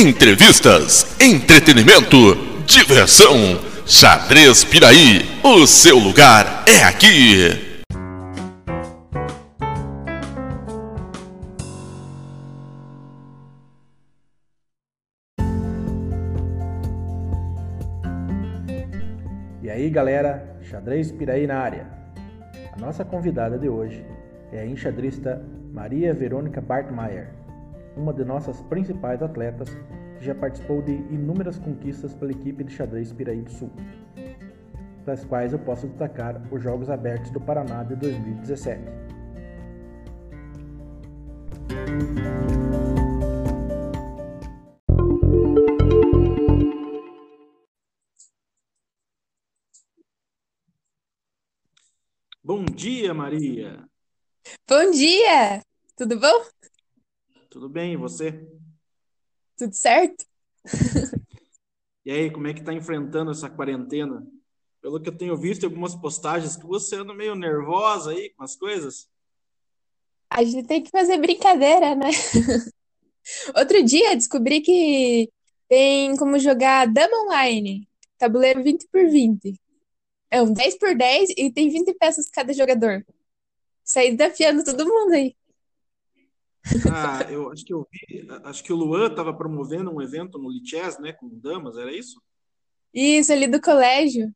Entrevistas, entretenimento, diversão. Xadrez Piraí, o seu lugar é aqui. E aí galera, Xadrez Piraí na área. A nossa convidada de hoje é a enxadrista Maria Verônica Bartmeier, uma de nossas principais atletas que já participou de inúmeras conquistas pela equipe de xadrez Piraí do Sul, das quais eu posso destacar os Jogos Abertos do Paraná de 2017. Bom dia, Maria. Bom dia! Tudo bom? Tudo bem, e você? Tudo certo? E aí, como é que tá enfrentando essa quarentena? Pelo que eu tenho visto em algumas postagens, que você anda meio nervosa aí com as coisas. A gente tem que fazer brincadeira, né? Outro dia descobri que tem como jogar Dama Online, tabuleiro 20 por 20. É um 10 por 10 e tem 20 peças cada jogador. Saí desafiando todo mundo aí. Ah, eu acho que eu vi, acho que o Luan estava promovendo um evento no Lichess, né, com damas, era isso? Isso, ali do colégio.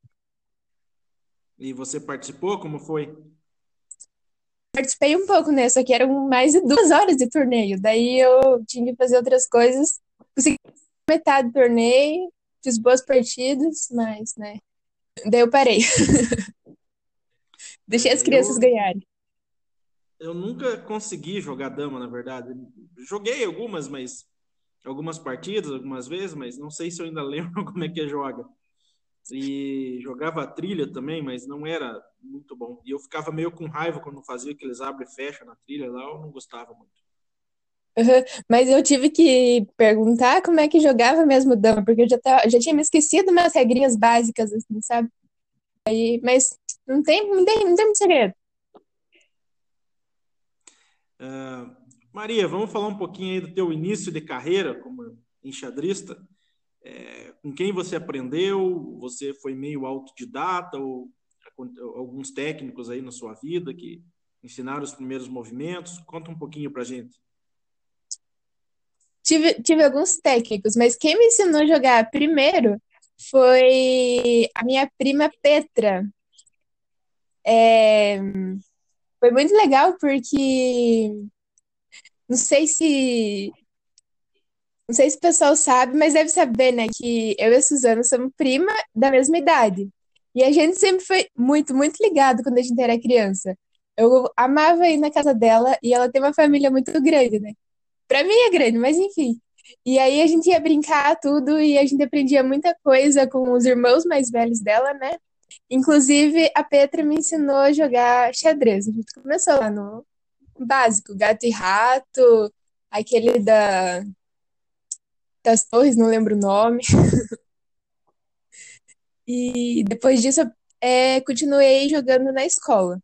E você participou? Como foi? Participei um pouco, né? Só que eram mais de duas horas de torneio. Daí eu tinha que fazer outras coisas. Consegui metade do torneio, fiz boas partidas, mas, né? Daí eu parei. Deixei as crianças Eu, ganharem. Eu nunca consegui jogar dama, na verdade. Joguei algumas, mas algumas partidas, algumas vezes, mas não sei se eu ainda lembro como é que joga. E jogava trilha também, mas não era muito bom. E eu ficava meio com raiva quando fazia aqueles abre e fecha na trilha lá, eu não gostava muito. Uhum. Mas eu tive que perguntar como é que jogava mesmo dama, porque eu já, tava, já tinha me esquecido umas regrinhas básicas, assim, sabe? Aí, mas não tem, não tem, não tem muito segredo. Ah, Maria, vamos falar um pouquinho aí do teu início de carreira como enxadrista. É, com quem você aprendeu? Você foi meio autodidata ou alguns técnicos aí na sua vida que ensinaram os primeiros movimentos? Conta um pouquinho pra gente. Tive, tive alguns técnicos, mas quem me ensinou a jogar primeiro foi a minha prima Petra. É, foi muito legal porque não sei se não sei se o pessoal sabe, mas deve saber, né, que eu e a Suzana somos prima da mesma idade. E a gente sempre foi muito, muito ligado quando a gente era criança. Eu amava ir na casa dela e ela tem uma família muito grande, né? Pra mim é grande, mas enfim. E aí a gente ia brincar tudo e a gente aprendia muita coisa com os irmãos mais velhos dela, né? Inclusive, a Petra me ensinou a jogar xadrez. A gente começou lá no básico, gato e rato, aquele da, das torres, não lembro o nome. E depois disso, é, continuei jogando na escola.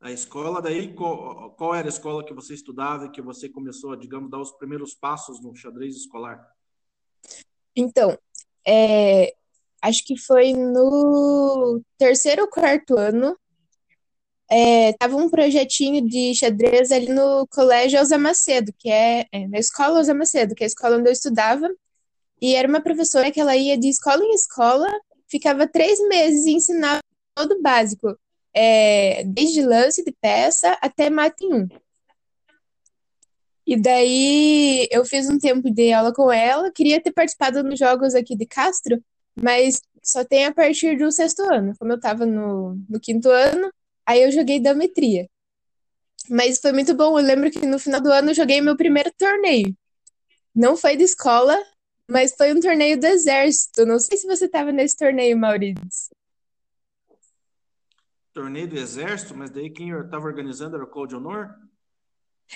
A escola daí, qual, qual era a escola que você estudava e que você começou a, digamos, dar os primeiros passos no xadrez escolar? Então, é, acho que foi no terceiro ou quarto ano. É, tava um projetinho de xadrez ali no Colégio Elza Macedo, que é, é, na escola Elza Macedo, que é a escola onde eu estudava. E era uma professora que ela ia de escola em escola, ficava três meses e ensinava todo o básico, é, desde lance de peça até mate em um. E daí eu fiz um tempo de aula com ela, queria ter participado nos jogos aqui de Castro, mas só tem a partir do sexto ano. Como eu estava no, no quinto ano, aí eu joguei dametria. Mas foi muito bom. Eu lembro que no final do ano eu joguei meu primeiro torneio. Não foi de escola, mas foi um torneio do exército. Não sei se você estava nesse torneio, Maurício. Torneio do Exército, mas daí quem estava organizando era o Cláudio Honor?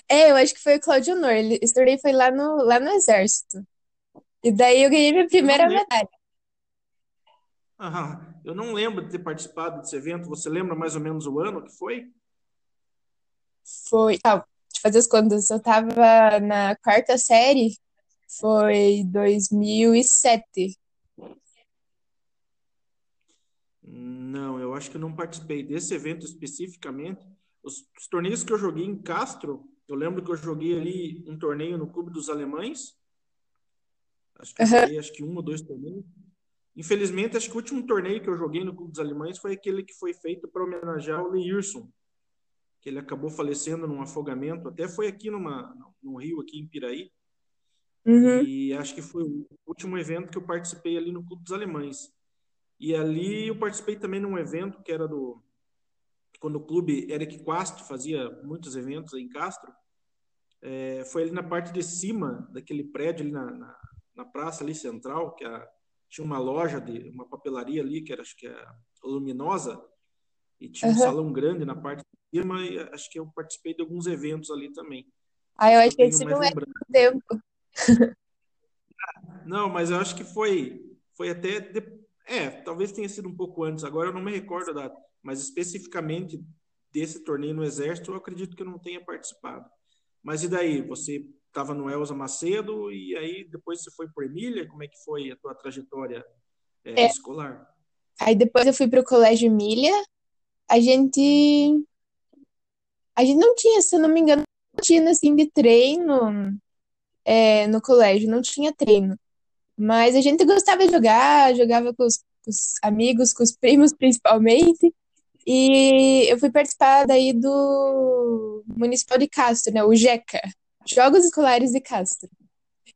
É, eu acho que foi o Claudio Honor. Ele, esse torneio foi lá no, lá no exército. E daí eu ganhei minha primeira medalha. Ah, eu não lembro de ter participado desse evento. Você lembra mais ou menos o ano que foi? Foi, ah, fazer as contas, eu tava na quarta série, foi 2007. Não, eu acho que eu não participei desse evento especificamente. Os, os, torneios que eu joguei em Castro, eu lembro que eu joguei ali um torneio no Clube dos Alemães. Acho que joguei acho que um ou dois torneios. Infelizmente, acho que o último torneio que eu joguei no Clube dos Alemães foi aquele que foi feito para homenagear o Leirson, que ele acabou falecendo num afogamento. Até foi aqui numa, no rio, aqui em Piraí. Uhum. E acho que foi o último evento que eu participei ali no Clube dos Alemães. E ali eu participei também num evento que era do. Quando o clube Eric Quast fazia muitos eventos em Castro. É, foi ali na parte de cima daquele prédio, ali na, na, na praça ali central, que a, tinha uma loja, de uma papelaria ali, que era, acho que é luminosa, e tinha uhum. um salão grande na parte de cima, e acho que eu participei de alguns eventos ali também. Ah, eu acho que esse não é tempo. Não, mas eu acho que foi, foi até de, é, talvez tenha sido um pouco antes, agora eu não me recordo a data, mas especificamente desse torneio no Exército, eu acredito que eu não tenha participado. Mas e daí? Você estava no Elza Macedo e aí depois você foi por Emília? Como é que foi a tua trajetória é, é. escolar? Aí depois eu fui para o Colégio Emília. A gente. A gente não tinha, se eu não me engano, rotina assim de treino é, no colégio, não tinha treino. Mas a gente gostava de jogar, jogava com os, com os amigos, com os primos principalmente. E eu fui participar daí do Municipal de Castro, né? O JECA, Jogos Escolares de Castro.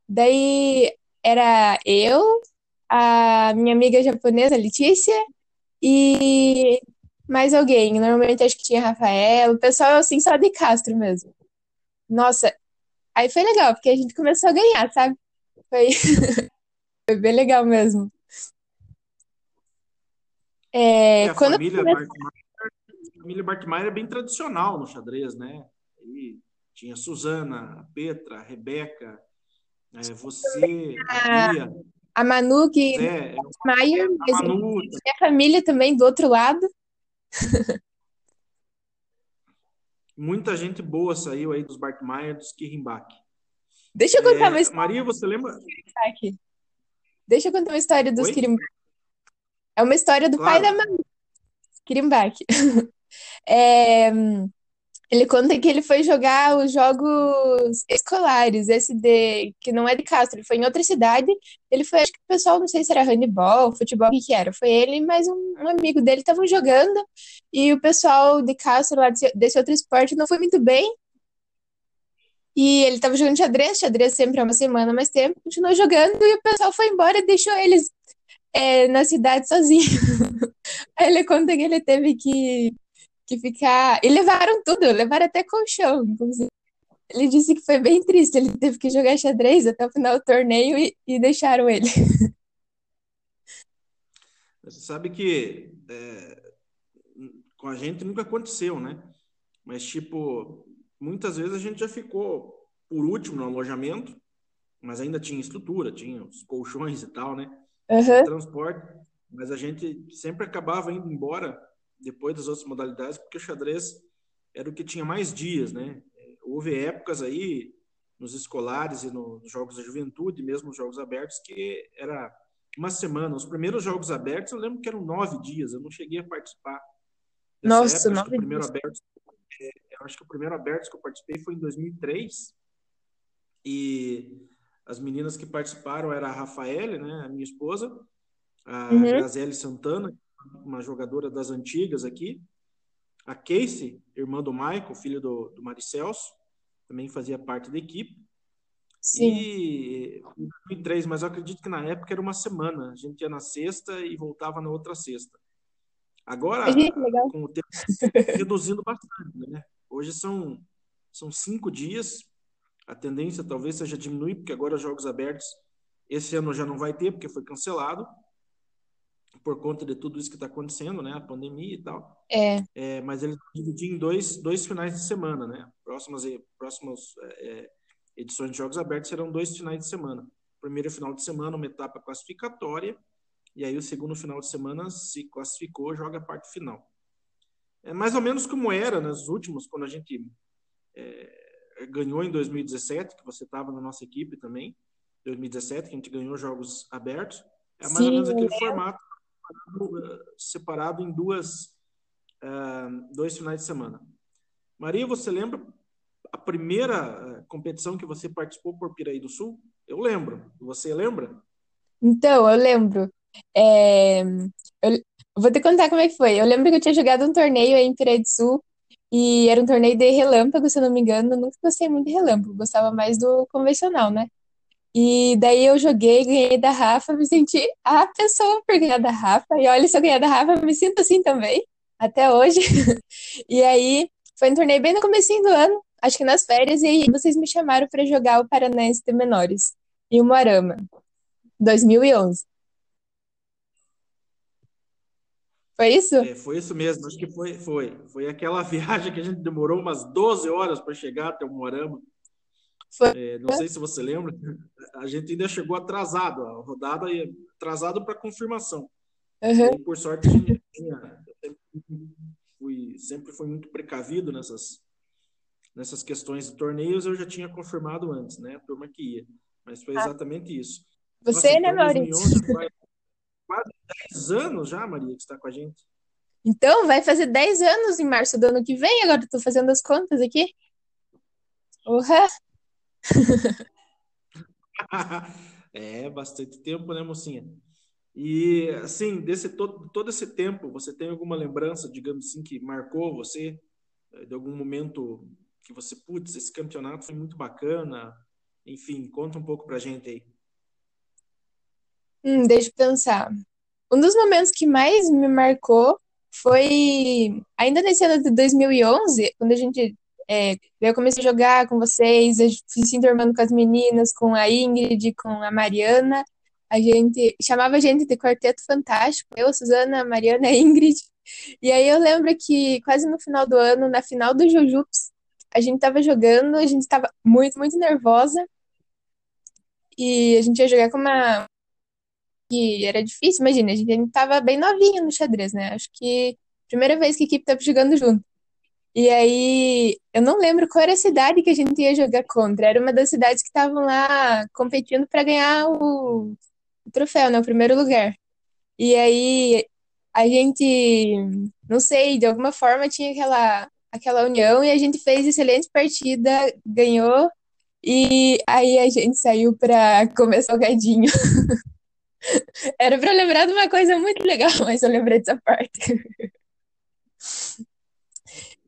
Daí era eu, a minha amiga japonesa, Letícia, e mais alguém. Normalmente acho que tinha Rafael, o pessoal assim só de Castro mesmo. Nossa, aí foi legal, porque a gente começou a ganhar, sabe? Foi. Foi bem legal mesmo. É, é a quando família, comecei... a família Bartmeier é bem tradicional no xadrez, né? E tinha Suzana, a Petra, a Rebeca, é, você, a, a A Manu, que é, Bartmeier, a Manu, a família também do outro lado. Muita gente boa saiu aí dos Bartmeier, dos Kirrimbach. Deixa eu contar é, uma história. Maria, você lembra? Deixa eu contar uma história dos Kirimbach. É uma história do claro. pai da Manu, Kirimbach. É, ele conta que ele foi jogar os jogos escolares, esse de que não é de Castro, ele foi em outra cidade. Ele foi, acho que o pessoal, não sei se era handball, futebol, o que, que era. Foi ele e mais um, um amigo dele estavam jogando, e o pessoal de Castro, lá desse, desse outro esporte, não foi muito bem. E ele tava jogando xadrez, xadrez sempre é uma semana mais tempo, continuou jogando e o pessoal foi embora e deixou eles é, na cidade sozinho. Aí ele conta que ele teve que, que ficar. E levaram tudo, levaram até colchão, inclusive. Ele disse que foi bem triste, ele teve que jogar xadrez até o final do torneio e, e deixaram ele. Você sabe que é, com a gente nunca aconteceu, né? Mas, tipo, muitas vezes a gente já ficou por último no alojamento, mas ainda tinha estrutura, tinha os colchões e tal, né? Uhum. Transporte, mas a gente sempre acabava indo embora depois das outras modalidades, porque o xadrez era o que tinha mais dias, né? Houve épocas aí nos escolares e nos jogos da juventude, mesmo nos jogos abertos, que era uma semana. Os primeiros jogos abertos eu lembro que eram nove dias, eu não cheguei a participar. Nossa, época, nove dias. primeiro aberto é, eu acho que o primeiro aberto que eu participei foi em 2003. E as meninas que participaram era a Rafaele, né, a minha esposa, a uhum. Grazele Santana, uma jogadora das antigas aqui, a Casey, irmã do Michael, filho do, do Maricelso, também fazia parte da equipe. Sim. E em 2003, mas eu acredito que na época era uma semana. A gente ia na sexta e voltava na outra sexta. Agora, com o tempo reduzindo bastante, né? Hoje são, são cinco dias. A tendência talvez seja diminuir, porque agora os jogos abertos, esse ano já não vai ter, porque foi cancelado, por conta de tudo isso que está acontecendo, né? A pandemia e tal. É. é mas eles dividiram em dois, dois finais de semana, né? Próximas, próximas é, edições de jogos abertos serão dois finais de semana. Primeiro final de semana, uma etapa classificatória, e aí o segundo final de semana se classificou, joga a parte final. É mais ou menos como era nos últimos, quando a gente é, ganhou em 2017, que você estava na nossa equipe também, 2017, que a gente ganhou jogos abertos. É mais Sim, ou menos aquele é. formato separado em duas, uh, dois finais de semana. Maria, você lembra a primeira competição que você participou por Piraí do Sul? Eu lembro. Você lembra? Então, eu lembro. É, eu vou te contar como é que foi. Eu lembro que eu tinha jogado um torneio aí em Piraí do Sul e era um torneio de relâmpago, se eu não me engano. Eu nunca gostei muito de relâmpago, gostava mais do convencional, né? E daí eu joguei, ganhei da Rafa, me senti a pessoa por ganhar da Rafa. E olha, se eu ganhar da Rafa, eu me sinto assim também, até hoje. E aí, foi um torneio bem no começo do ano, acho que nas férias, e aí vocês me chamaram para jogar o Paranaense de Menores, em Umuarama, 2011. Foi isso? É, foi isso mesmo, acho que foi, foi. Foi aquela viagem que a gente demorou umas 12 horas para chegar até o Moarama. É, não sei se você lembra, a gente ainda chegou atrasado, a rodada atrasado para confirmação. Uhum. E, por sorte, a gente tinha, fui, sempre fui muito precavido nessas, nessas questões de torneios, eu já tinha confirmado antes, né? A turma que ia. Mas foi ah. exatamente isso. Você, Nossa, né, Maurício? Quase 10 anos já, Maria, que está com a gente. Então, vai fazer 10 anos em março do ano que vem, agora estou fazendo as contas aqui. Uhum. é, bastante tempo, né, mocinha? E, assim, desse todo, todo esse tempo, você tem alguma lembrança, digamos assim, que marcou você, eh, de algum momento que você, putz, esse campeonato foi muito bacana? Enfim, conta um pouco pra gente aí. Hum, deixa eu pensar. Um dos momentos que mais me marcou foi ainda nesse ano de 2011, quando a gente é, eu comecei a jogar com vocês, eu fui se enturmando com as meninas, com a Ingrid, com a Mariana. A gente chamava a gente de Quarteto Fantástico, eu, Suzana, Mariana Ingrid. E aí eu lembro que quase no final do ano, na final do Jujups, a gente tava jogando, a gente tava muito, muito nervosa. E a gente ia jogar com uma. E era difícil, imagina, a gente tava bem novinha no xadrez, né? Acho que primeira vez que a equipe tava jogando junto. E aí, eu não lembro qual era a cidade que a gente ia jogar contra. Era uma das cidades que estavam lá competindo para ganhar o, o troféu, né? O primeiro lugar. E aí, a gente, não sei, de alguma forma tinha aquela, aquela união e a gente fez excelente partida, ganhou. E aí a gente saiu para comer salgadinho. Era para lembrar de uma coisa muito legal, mas eu lembrei dessa parte.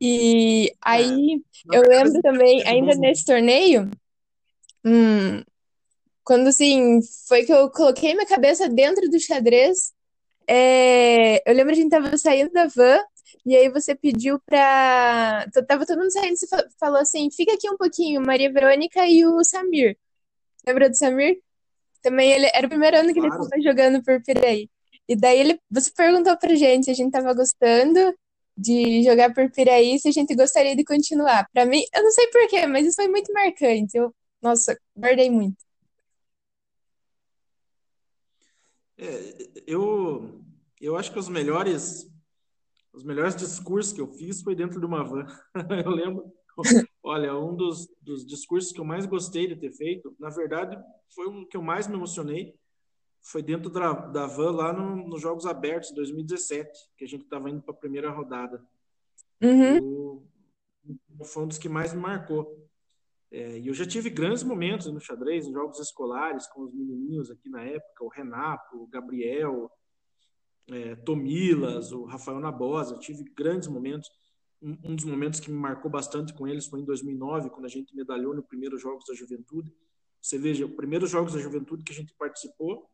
E aí é. eu lembro também, ainda nesse torneio, hum, quando assim, foi que eu coloquei minha cabeça dentro do xadrez. É, eu lembro que a gente tava saindo da van, e aí você pediu pra. Tava todo mundo saindo, você falou assim: fica aqui um pouquinho, Maria Verônica e o Samir. Lembra do Samir? Também ele era o primeiro ano que claro. ele estava jogando por Piraí. E daí ele, você perguntou pra gente se a gente tava gostando, de jogar por Piraí se a gente gostaria de continuar. Para mim, eu não sei porquê, mas isso foi muito marcante. Eu, nossa, guardei muito. É, eu, eu acho que os melhores os melhores discursos que eu fiz foi dentro de uma van. eu lembro, olha, um dos, dos discursos que eu mais gostei de ter feito, na verdade, foi um que eu mais me emocionei, foi dentro da, da van lá no, nos Jogos Abertos, 2017, que a gente estava indo para a primeira rodada. Uhum. O, foi um dos que mais me marcou. É, e eu já tive grandes momentos no xadrez, em jogos escolares, com os menininhos aqui na época, o Renato, o Gabriel, é, Tomilas, o Rafael Nabosa, tive grandes momentos. Um, dos momentos que me marcou bastante com eles foi em 2009, quando a gente medalhou no primeiro Jogos da Juventude. Você veja, o primeiro Jogos da Juventude que a gente participou,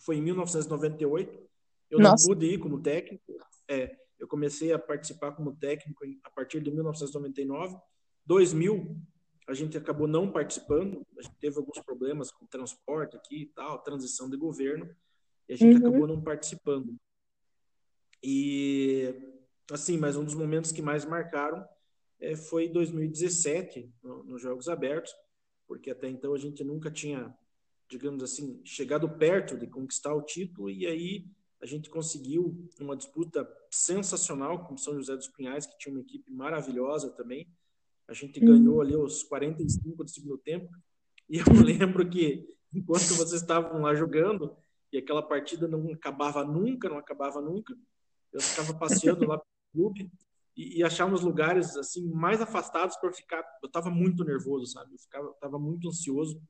foi em 1998. Eu Nossa. não pude ir como técnico. É, eu comecei a participar como técnico a partir de 1999. 2000, a gente acabou não participando. A gente teve alguns problemas com transporte aqui e tal, transição de governo. E a gente uhum. acabou não participando. E, assim, mas um dos momentos que mais marcaram é, foi 2017, no, nos Jogos Abertos, porque até então a gente nunca tinha digamos assim, chegado perto de conquistar o título e aí a gente conseguiu uma disputa sensacional com São José dos Pinhais, que tinha uma equipe maravilhosa também. A gente ganhou ali os 45 do segundo tempo. E eu lembro que enquanto vocês estavam lá jogando e aquela partida não acabava nunca, não acabava nunca, eu ficava passeando lá clube e, e achar uns lugares assim mais afastados para ficar. Eu estava muito nervoso, sabe? Eu ficava, tava muito ansioso.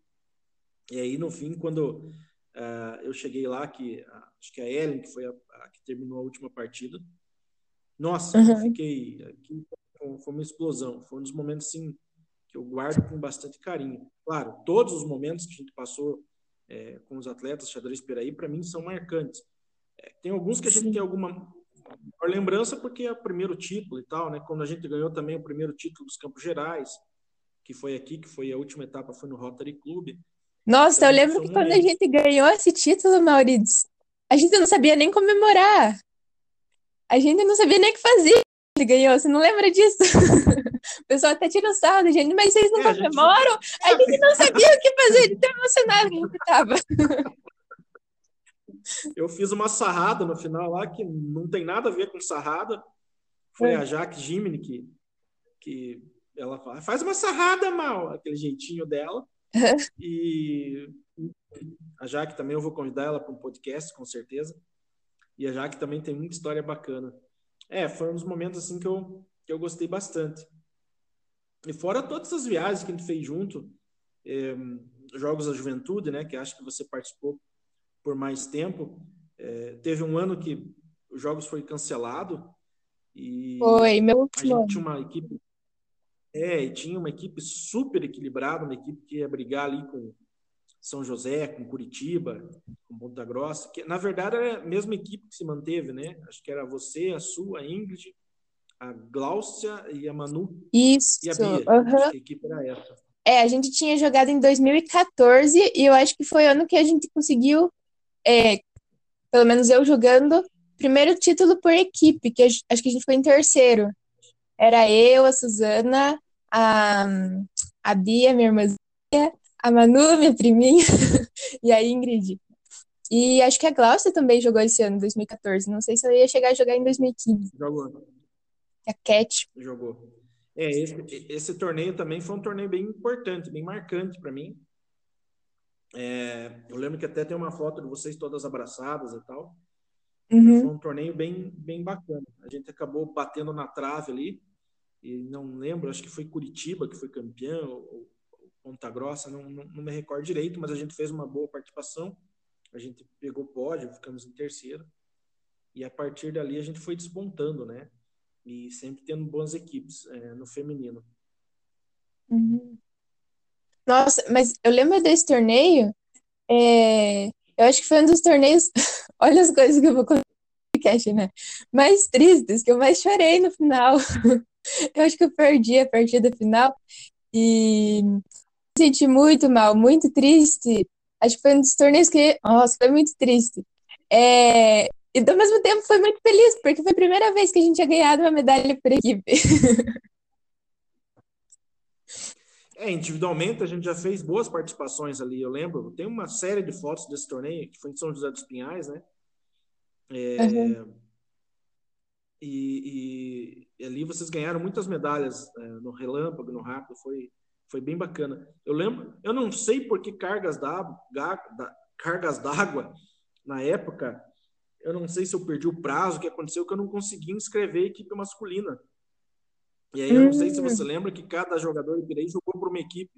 E aí no fim, quando uh, eu cheguei lá, que acho que a Ellen que foi a, a, que terminou a última partida, nossa, uhum. eu fiquei aqui foi uma explosão. Foi um dos momentos assim que eu guardo com bastante carinho. Claro, todos os momentos que a gente passou é, com os atletas xadrez Peraí, para mim, são marcantes. É, tem alguns que a gente Sim. tem alguma lembrança porque é o primeiro título e tal, né? Quando a gente ganhou também o primeiro título dos Campos Gerais, que foi aqui, que foi a última etapa, foi no Rotary Club. Nossa, então, eu lembro que quando a gente ganhou esse título, Maurício, a gente não sabia nem comemorar. A gente não sabia nem o que fazer. Ele ganhou, você não lembra disso? O pessoal até tira sarro da gente, mas vocês não é, comemoram? A gente... a gente não sabia o que fazer, de tão emocionado que a gente tava. Eu fiz uma sarrada no final lá, que não tem nada a ver com sarrada. Foi é. a Jaque Jimmy que, que ela fala, faz uma sarrada, mal, aquele jeitinho dela. e a Jaque também, eu vou convidar ela para um podcast, com certeza. E a Jaque também tem muita história bacana. É, foi um dos momentos assim que eu, que eu gostei bastante. E fora todas as viagens que a gente fez junto, é, Jogos da Juventude, né, que acho que você participou por mais tempo. É, teve um ano que os jogos foi cancelado e foi meu a gente tinha uma equipe é, tinha uma equipe super equilibrada, uma equipe que ia brigar ali com São José, com Curitiba, com Ponta Grossa, que na verdade era a mesma equipe que se manteve, né? Acho que era você, a sua, a Ingrid, a Gláucia e a Manu. Isso. E a Bia. Uhum. A equipe era essa. É, a gente tinha jogado em 2014 e eu acho que foi o ano que a gente conseguiu é, pelo menos eu jogando, primeiro título por equipe, que acho que a gente foi em terceiro. Era eu, a Suzana, a, a Bia, minha irmãzinha, a Manu, minha priminha, e a Ingrid. E acho que a Glaucia também jogou esse ano, 2014. Não sei se eu ia chegar a jogar em 2015. Jogou. A Cat. Jogou. É, esse, esse torneio também foi um torneio bem importante, bem marcante para mim. É, eu lembro que até tem uma foto de vocês todas abraçadas e tal. Uhum. Foi um torneio bem, bem bacana. A gente acabou batendo na trave ali. E não lembro, acho que foi Curitiba que foi campeão, ou, ou Ponta Grossa, não, não, não, me recordo direito, mas a gente fez uma boa participação. A gente pegou pódio, ficamos em terceiro. E a partir dali a gente foi despontando, né? E sempre tendo boas equipes é, no feminino. Uhum. Nossa, mas eu lembro desse torneio. é, eu acho que foi um dos torneios. Olha as coisas que eu vou contar no podcast, né? Mais tristes, que eu mais chorei no final. Eu acho que eu perdi a partida final e me senti muito mal, muito triste. Acho que foi um dos torneios que. Nossa, foi muito triste. É, E ao mesmo tempo foi muito feliz, porque foi a primeira vez que a gente tinha ganhado uma medalha por equipe. É, individualmente a gente já fez boas participações ali, eu lembro. Tem uma série de fotos desse torneio, que foi em São José dos Pinhais, né? É, uhum. e, e, ali vocês ganharam muitas medalhas é, no relâmpago, no rápido, foi, foi bem bacana. Eu lembro, eu não sei por que cargas d'água, cargas d'água na época, eu não sei se eu perdi o prazo, o que aconteceu, que eu não consegui inscrever a equipe masculina. E aí eu não sei se hum. você lembra que cada jogador de direito jogou por uma equipe.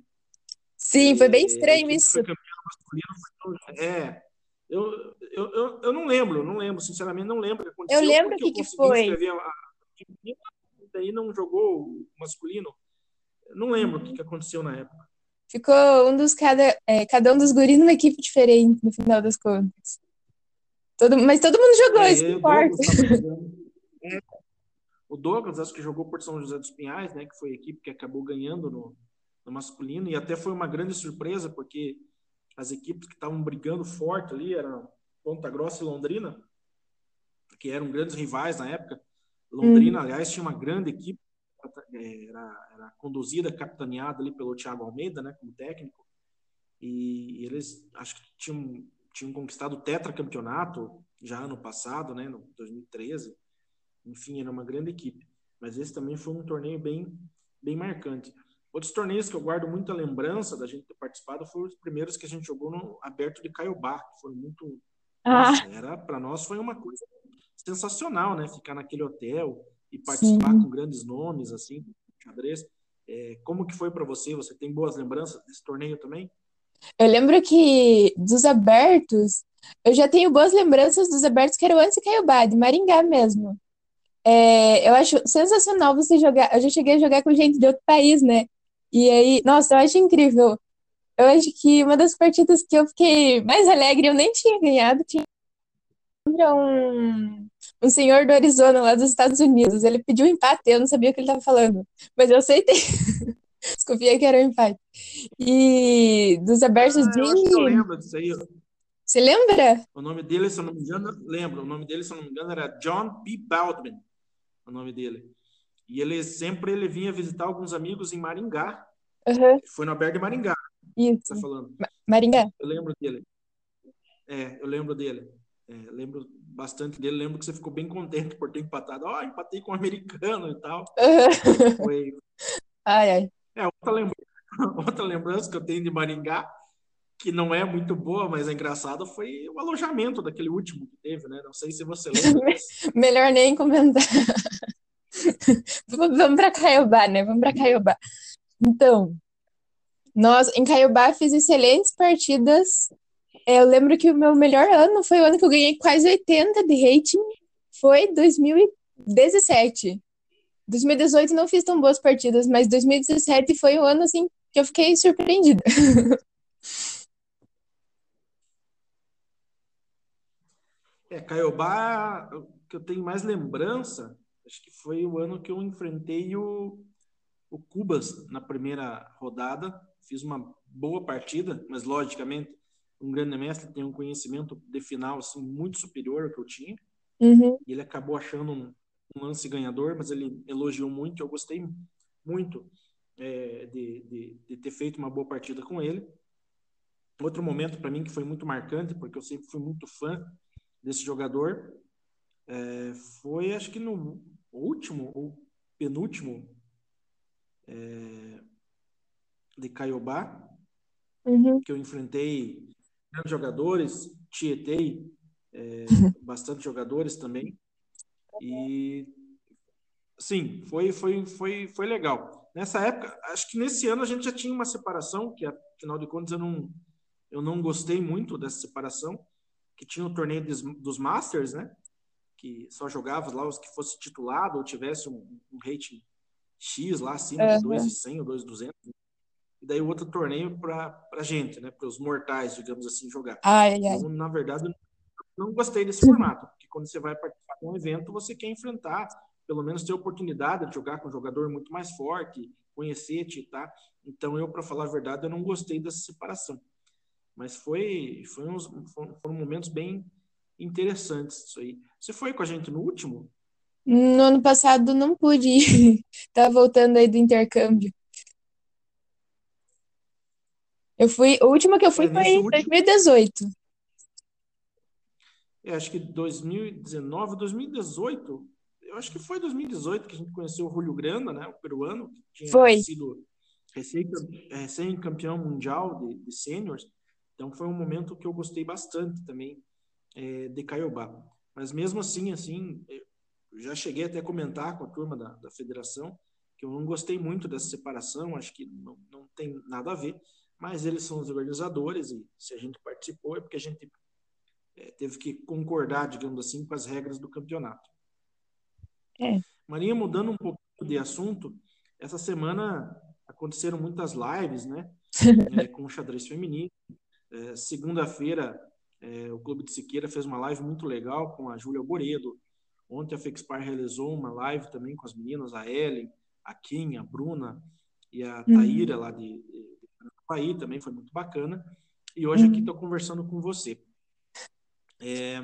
Sim, foi bem estranho isso. É, eu, eu, eu, eu não lembro, não lembro, sinceramente não lembro. Eu lembro o que, que foi. A, daí não jogou o masculino. Não lembro o que, que aconteceu na época. Ficou um dos cada, é, cada um dos guris numa equipe diferente no final das contas. Todo, mas todo mundo jogou, é, isso que importa. É, o Douglas, acho que jogou por São José dos Pinhais, né, que foi a equipe que acabou ganhando no, no masculino, e até foi uma grande surpresa, porque as equipes que estavam brigando forte ali eram Ponta Grossa e Londrina, que eram grandes rivais na época. Londrina, hum. aliás, tinha uma grande equipe, era, era conduzida, capitaneada ali pelo Thiago Almeida, né, como técnico, e, e eles acho que tinham, tinham conquistado o tetracampeonato já ano passado, né, no 2013 enfim, era uma grande equipe. Mas esse também foi um torneio bem, bem marcante. Outros torneios que eu guardo muita lembrança da gente ter participado foram os primeiros que a gente jogou no Aberto de Caiobá, que foi muito. Ah. Nossa, era, para nós foi uma coisa sensacional, né? Ficar naquele hotel e participar Sim. com grandes nomes, assim, xadrez. É, como que foi para você? Você tem boas lembranças desse torneio também? Eu lembro que dos abertos, eu já tenho boas lembranças dos abertos que eram antes de Caiobá, de Maringá mesmo. É, eu acho sensacional você jogar. Eu já cheguei a jogar com gente de outro país, né? E aí, nossa, eu acho incrível. Eu acho que uma das partidas que eu fiquei mais alegre, eu nem tinha ganhado, tinha um, um senhor do Arizona, lá dos Estados Unidos. Ele pediu um empate, eu não sabia o que ele estava falando, mas eu aceitei. Desconfiei que era um empate. E dos abertos ah, de. Eu acho que eu lembro disso aí. Você lembra? O nome dele, se eu não me engano, lembro. O nome dele, se eu não me engano, era John P. Baldwin o nome dele. E ele sempre ele vinha visitar alguns amigos em Maringá. Uhum. Foi no Aberto de Maringá. Isso. Tá falando. Ma Maringá. Eu lembro dele. É, eu lembro dele. É, lembro bastante dele. Lembro que você ficou bem contente por ter empatado. Ó, oh, empatei com um americano e tal. Uhum. Foi. Ai, ai. É, outra lembrança, outra lembrança que eu tenho de Maringá, que não é muito boa, mas é engraçado, foi o alojamento daquele último que teve, né? Não sei se você lembra. Mas... Melhor nem comentar. Vamos para Caiobá, né? Vamos para Caiobá. Então, nós em Caiobá fiz excelentes partidas. Eu lembro que o meu melhor ano foi o ano que eu ganhei quase 80 de rating. Foi 2017. 2018 não fiz tão boas partidas, mas 2017 foi o ano assim que eu fiquei surpreendida. É, Caiobá, que eu tenho mais lembrança, acho que foi o ano que eu enfrentei o, o Cubas na primeira rodada. Fiz uma boa partida, mas logicamente um grande mestre tem um conhecimento de final assim, muito superior ao que eu tinha. Uhum. E ele acabou achando um, um, lance ganhador, mas ele elogiou muito. Eu gostei muito é, de, de, de ter feito uma boa partida com ele. Outro momento para mim que foi muito marcante, porque eu sempre fui muito fã desse jogador é, foi, acho que no último ou penúltimo é, de Caiobá, uhum. que eu enfrentei grandes jogadores, tietei é, bastante jogadores também. E sim, foi, foi, foi, foi legal. Nessa época, acho que nesse ano a gente já tinha uma separação, que afinal de contas eu não, eu não gostei muito dessa separação que tinha o torneio dos, dos Masters, né? Que só jogava lá os que fosse titulado ou tivesse um, um rating X lá acima uhum. de 2,100 ou 2,200. E daí o outro torneio para pra gente, né? Para os mortais, digamos assim, jogar. Ai, ai. Então, na verdade, não gostei desse formato, porque quando você vai participar de um evento, você quer enfrentar, pelo menos ter a oportunidade de jogar com um jogador muito mais forte, conhecer-te, tá? Então, eu, para falar a verdade, eu não gostei dessa separação. Mas foi, foi uns, foram momentos bem interessantes isso aí. Você foi com a gente no último? No ano passado não pude ir. Tava voltando aí do intercâmbio. Eu fui, o último que eu fui é, foi em último... 2018. É, acho que 2019, 2018. Eu acho que foi 2018 que a gente conheceu o Julio Granda, né, o peruano, que tinha foi. sido recém-campeão mundial de, de seniors. Então foi um momento que eu gostei bastante também é, de Caiobá. Mas mesmo assim, assim, eu já cheguei até a comentar com a turma da, da federação que eu não gostei muito dessa separação, acho que não, não tem nada a ver, mas eles são os organizadores e se a gente participou é porque a gente é, teve que concordar, digamos assim, com as regras do campeonato. É. Marinha, mudando um pouco de assunto, essa semana aconteceram muitas lives, né, é, com o xadrez feminino, é, Segunda-feira, é, o Clube de Siqueira fez uma live muito legal com a Júlia Boredo. Ontem a Fexpar realizou uma live também com as meninas, a Ellen, a Kim, a Bruna e a uhum. Taíra, lá de, de, também foi muito bacana. E hoje aqui estou uhum. conversando com você. É,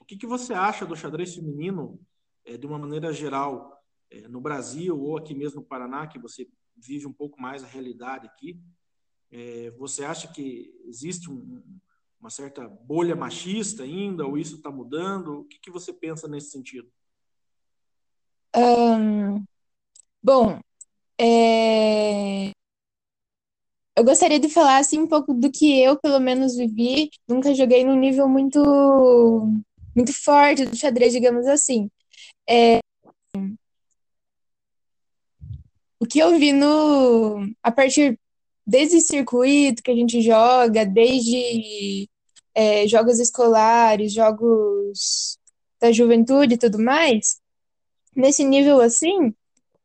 o que, que você acha do xadrez feminino, é, de uma maneira geral, é, no Brasil ou aqui mesmo no Paraná, que você vive um pouco mais a realidade aqui? É, você acha que existe um, uma certa bolha machista ainda, ou isso está mudando? O que, que, você pensa nesse sentido? Um, bom, É, Eu gostaria de falar assim um pouco do que eu, pelo menos, vivi. Nunca joguei num nível muito muito forte do xadrez, digamos assim. É, O que eu vi no a partir desde circuito que a gente joga, desde é, jogos escolares, jogos da juventude e tudo mais, nesse nível assim,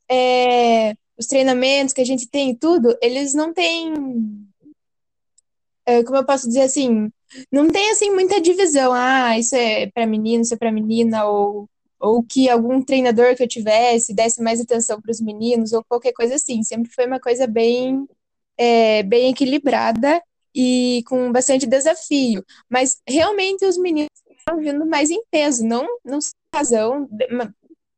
é, os treinamentos que a gente tem e tudo, eles não têm, é, como eu posso dizer assim, não tem assim muita divisão. Ah, isso é para menino, isso é para menina, ou, ou que algum treinador que eu tivesse desse mais atenção para os meninos, ou qualquer coisa assim. Sempre foi uma coisa bem, é, bem equilibrada e com bastante desafio. Mas realmente os meninos estão vindo mais em peso, não, não sem razão,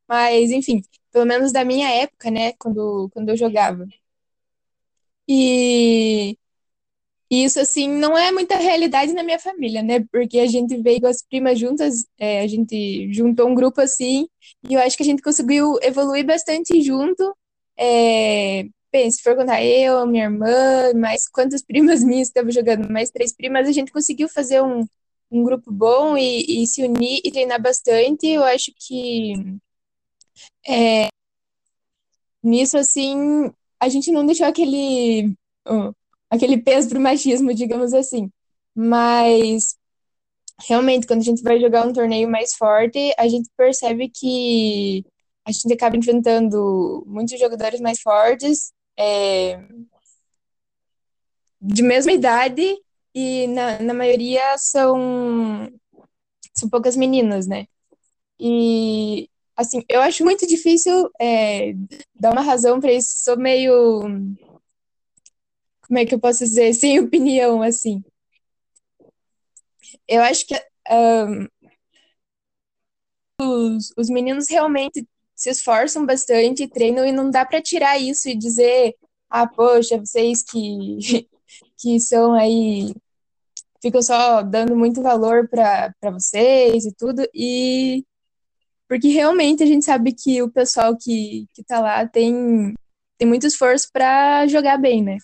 mas enfim, pelo menos da minha época, né, quando, quando eu jogava. E isso, assim, não é muita realidade na minha família, né? Porque a gente veio com as primas juntas, é, a gente juntou um grupo assim, e eu acho que a gente conseguiu evoluir bastante junto. É, bem, se for contar eu, minha irmã, mais quantas primas minhas estavam jogando, mais três primas, a gente conseguiu fazer um, um grupo bom e, e se unir e treinar bastante. Eu acho que é, nisso, assim, a gente não deixou aquele. ó, aquele peso pro machismo, digamos assim. Mas realmente, quando a gente vai jogar um torneio mais forte, a gente percebe que a gente acaba enfrentando muitos jogadores mais fortes, é, de mesma idade, e na, na maioria são, são poucas meninas, né? E assim, eu acho muito difícil é, dar uma razão para isso. Sou meio, como é que eu posso dizer, sem opinião, assim. Eu acho que ahn, os, os meninos realmente se esforçam bastante, treinam e não dá para tirar isso e dizer, ah, poxa, vocês que, que são aí, ficam só dando muito valor para vocês e tudo, e porque realmente a gente sabe que o pessoal que, que tá lá tem, tem muito esforço para jogar bem, né?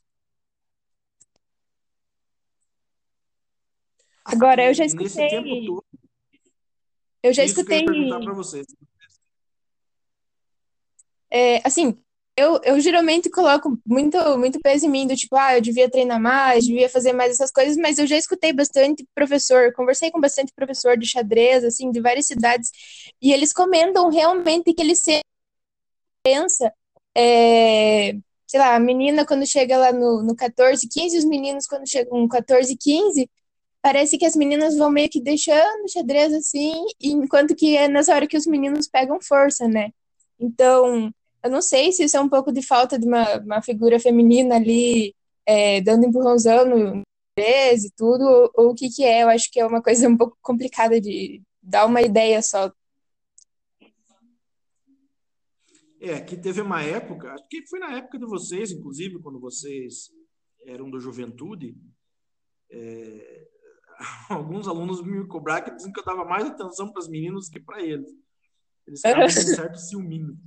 Agora, eu já E nesse tempo escutei, todo, eu já que eu escutei ia perguntar para vocês. É, assim, eu, eu geralmente coloco muito, muito peso em mim, do tipo, ah, eu devia treinar mais, devia fazer mais essas coisas, mas eu já escutei bastante professor, conversei com bastante professor de xadrez, assim, de várias cidades, e eles comentam realmente que eles pensa, é, sei lá, a menina quando chega lá no, no 14, 15, os meninos quando chegam no 14, 15, parece que as meninas vão meio que deixando o xadrez assim, enquanto que é nessa hora que os meninos pegam força, né? Então, eu não sei se isso é um pouco de falta de uma, uma figura feminina ali, é, dando empurrãozão no e tudo, ou, ou o que que é. Eu acho que é uma coisa um pouco complicada de dar uma ideia só. É, aqui teve uma época, acho que foi na época de vocês, inclusive, quando vocês eram do Juventude, é, alguns alunos me cobraram que diziam que eu dava mais atenção para as meninas que para eles. Eles ficavam com um certo ciúminho.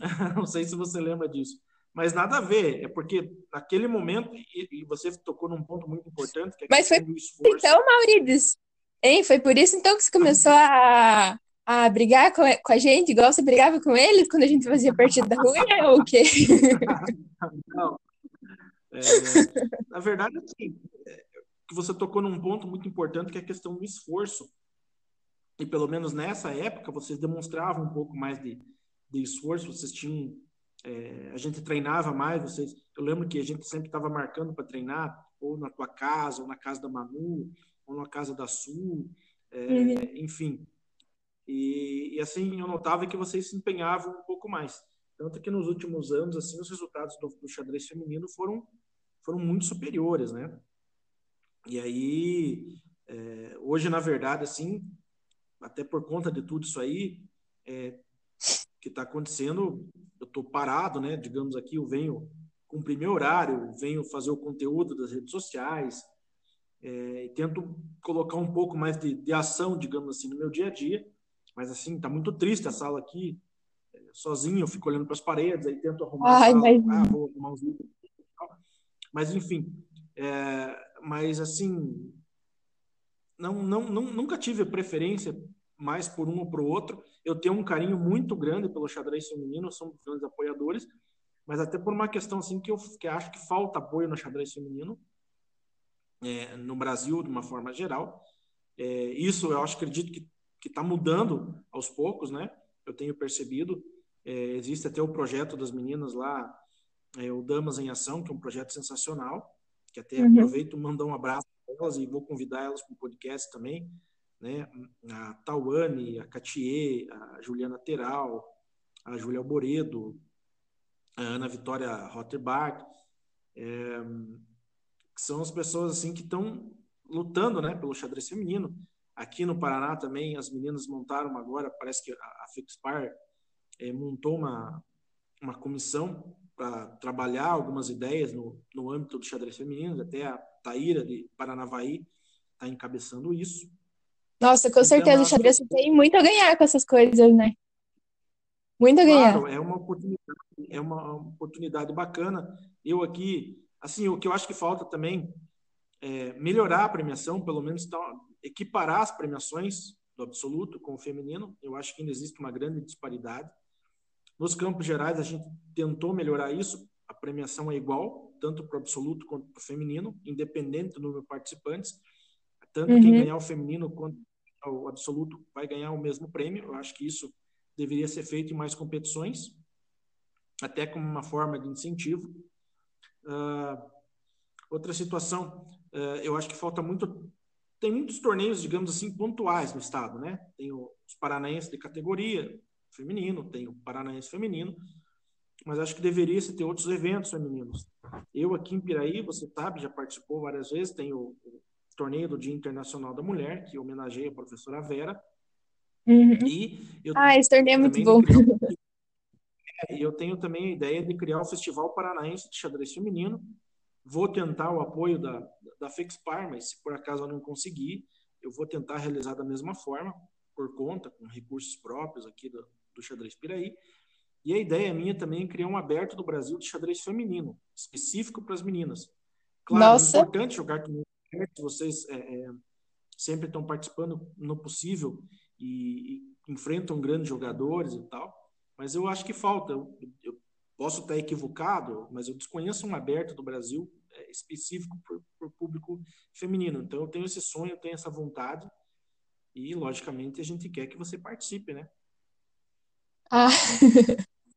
Não sei se você lembra disso. Mas nada a ver, é porque naquele momento, e, e você tocou num ponto muito importante, que é Mas foi então, Maurides, hein? Foi por isso então que você começou a, a brigar com, com a gente, igual você brigava com eles quando a gente fazia partida ruim, né? ou o quê? Não, é, na verdade, assim, é, que você tocou num ponto muito importante, que é a questão do esforço. E pelo menos nessa época, vocês demonstravam um pouco mais de, de esforço, vocês tinham. é, a gente treinava mais, vocês. Eu lembro que a gente sempre estava marcando para treinar, ou na tua casa, ou na casa da Manu, ou na casa da Sul, Uhum. é, enfim. E, e, assim, eu notava que vocês se empenhavam um pouco mais. Tanto que nos últimos anos, assim, os resultados do, do xadrez feminino foram, foram muito superiores, né? E aí, é, hoje, na verdade, assim, até por conta de tudo isso aí, é, que está acontecendo, eu estou parado, né? Digamos aqui, eu venho cumprir meu horário, venho fazer o conteúdo das redes sociais, é, e tento colocar um pouco mais de, de ação, digamos assim, no meu dia a dia. Mas assim, está muito triste a sala aqui. sozinho, eu fico olhando para as paredes, aí tento arrumar Ai, sala, mas- ah, vou arrumar uns livros. Mas, enfim, é, mas assim, não, não, não, nunca tive preferência mais por um ou por outro. Eu tenho um carinho muito grande pelo xadrez feminino, somos grandes apoiadores, mas até por uma questão assim que eu que acho que falta apoio no xadrez feminino é, no Brasil de uma forma geral. É, isso eu acho acredito que que está mudando aos poucos, né? Eu tenho percebido. É, existe até o projeto das meninas lá, é, o Damas em Ação, que é um projeto sensacional, que até Uhum. aproveito mandar um abraço para elas e vou convidar elas para o podcast também, né? A Tawane, a Catier, a Juliana Teral, a Júlia Alboredo, a Ana Vitória Rotterbach, é, que são as pessoas assim que estão lutando, né, pelo xadrez feminino. Aqui no Paraná também as meninas montaram agora, parece que a, a Fixpar é, montou uma, uma comissão para trabalhar algumas ideias no, no âmbito do xadrez feminino, até a Taíra de Paranavaí está encabeçando isso. Nossa, com Então, certeza o acho xadrez que- tem muito a ganhar com essas coisas, né? Muito a ganhar. Claro, é uma oportunidade, é uma oportunidade bacana. Eu aqui, assim, o que eu acho que falta também é melhorar a premiação, pelo menos tá, equiparar as premiações do absoluto com o feminino. Eu acho que ainda existe uma grande disparidade. Nos campos gerais, a gente tentou melhorar isso. A premiação é igual, tanto para o absoluto quanto para o feminino, independente do número de participantes. Tanto quem Uhum. ganhar o feminino quanto o absoluto vai ganhar o mesmo prêmio. Eu acho que isso deveria ser feito em mais competições, até como uma forma de incentivo. Ah, outra situação, ah, eu acho que falta muito. Tem muitos torneios, digamos assim, pontuais no estado, né? Tem os paranaenses de categoria feminino, tem o paranaense feminino, mas acho que deveria se ter outros eventos femininos. Eu aqui em Piraí, você sabe, já participou várias vezes, tem o, o torneio do Dia Internacional da Mulher, que homenageia a professora Vera, Uhum. e eu Ah, esse torneio é muito bom. criar É, eu tenho também a ideia de criar o Festival Paranaense de Xadrez Feminino. Vou tentar o apoio da, da Fexpar, mas se por acaso eu não conseguir, eu vou tentar realizar da mesma forma, por conta, com recursos próprios aqui do, do Xadrez Piraí. E a ideia minha também é criar um aberto do Brasil de xadrez feminino, específico para as meninas. Claro, Nossa. é importante jogar com aberto, vocês é, é, sempre estão participando no possível e, e enfrentam grandes jogadores e tal, mas eu acho que falta. Eu, eu posso estar equivocado, mas eu desconheço um aberto do Brasil é, específico para o público feminino. Então eu tenho esse sonho, eu tenho essa vontade e, logicamente, a gente quer que você participe, né? Ah,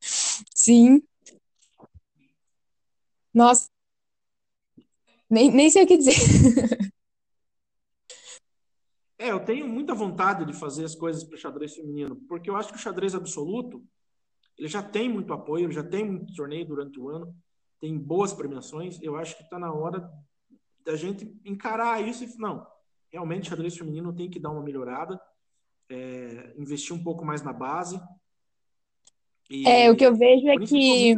sim. Nossa, nem, nem sei o que dizer. É, eu tenho muita vontade de fazer as coisas para o xadrez feminino, porque eu acho que o xadrez absoluto ele já tem muito apoio, ele já tem muito torneio durante o ano, tem boas premiações. Eu acho que está na hora da gente encarar isso e não, realmente o xadrez feminino tem que dar uma melhorada, é, investir um pouco mais na base. E, É, o que eu vejo é que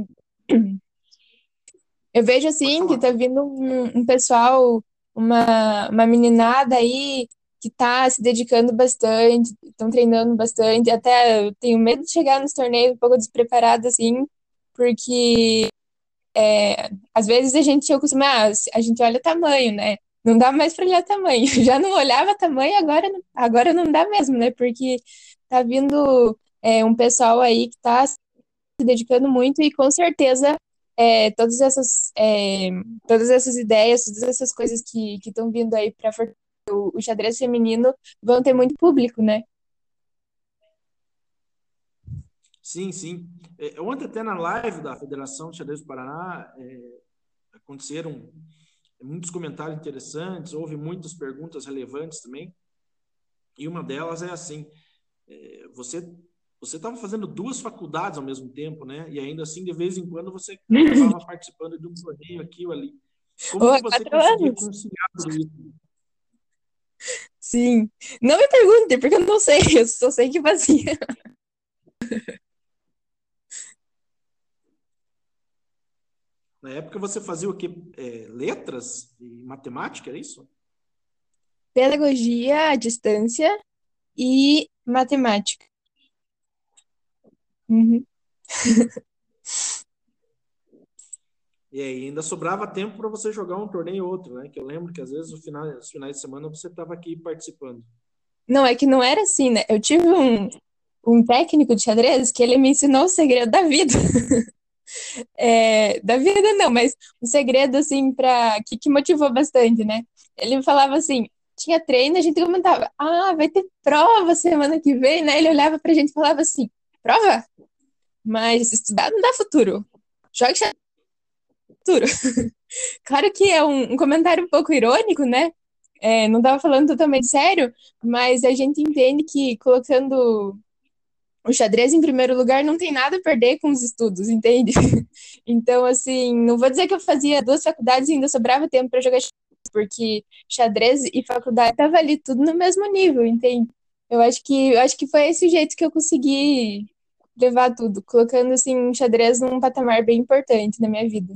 eu vejo assim que tá vindo um, um pessoal, uma, uma meninada aí que tá se dedicando bastante, estão treinando bastante. Até eu tenho medo de chegar nos torneios um pouco despreparada assim, porque é, às vezes a gente acostuma, ah, a gente olha o tamanho, né? Não dá mais para olhar tamanho. Já não olhava tamanho, agora, não- agora não dá mesmo, né? Porque tá vindo é, um pessoal aí que tá se dedicando muito e com certeza é, todas essas é, todas essas ideias, todas essas coisas que estão vindo aí para o, o xadrez feminino vão ter muito público, né? Sim, sim. É, Ontem, até na live da Federação de Xadrez do Paraná, é, aconteceram muitos comentários interessantes, houve muitas perguntas relevantes também. E uma delas é assim: é, você você estava fazendo duas faculdades ao mesmo tempo, né? E ainda assim, de vez em quando, você estava participando de um torneio aqui ou ali. Como Ô, você conseguia anos. conciliar tudo isso? Sim. Não me pergunte, porque eu não sei, eu só sei que fazia. Na época, você fazia o quê? É, letras e matemática, era isso? Pedagogia à distância e matemática. Uhum. E aí ainda sobrava tempo para você jogar um torneio ou outro, né? Que eu lembro que às vezes os finais, os finais de semana você estava aqui participando. Não, é que não era assim, né? Eu tive um, um técnico de xadrez que ele me ensinou o segredo da vida. É, da vida não, mas um segredo assim para que, que motivou bastante, né? Ele falava assim, tinha treino, a gente comentava, ah, vai ter prova semana que vem, né? Ele olhava pra gente e falava assim, prova? Mas estudar não dá futuro. Jogue xadrez futuro. claro que é um, um, comentário um pouco irônico, né? É, não estava falando totalmente sério, mas a gente entende que colocando o xadrez em primeiro lugar não tem nada a perder com os estudos, entende? Então, assim, não vou dizer que eu fazia duas faculdades e ainda sobrava tempo para jogar xadrez, porque xadrez e faculdade estava ali tudo no mesmo nível, entende? Eu acho que eu acho que foi esse jeito que eu consegui levar tudo, colocando assim xadrez num patamar bem importante na minha vida.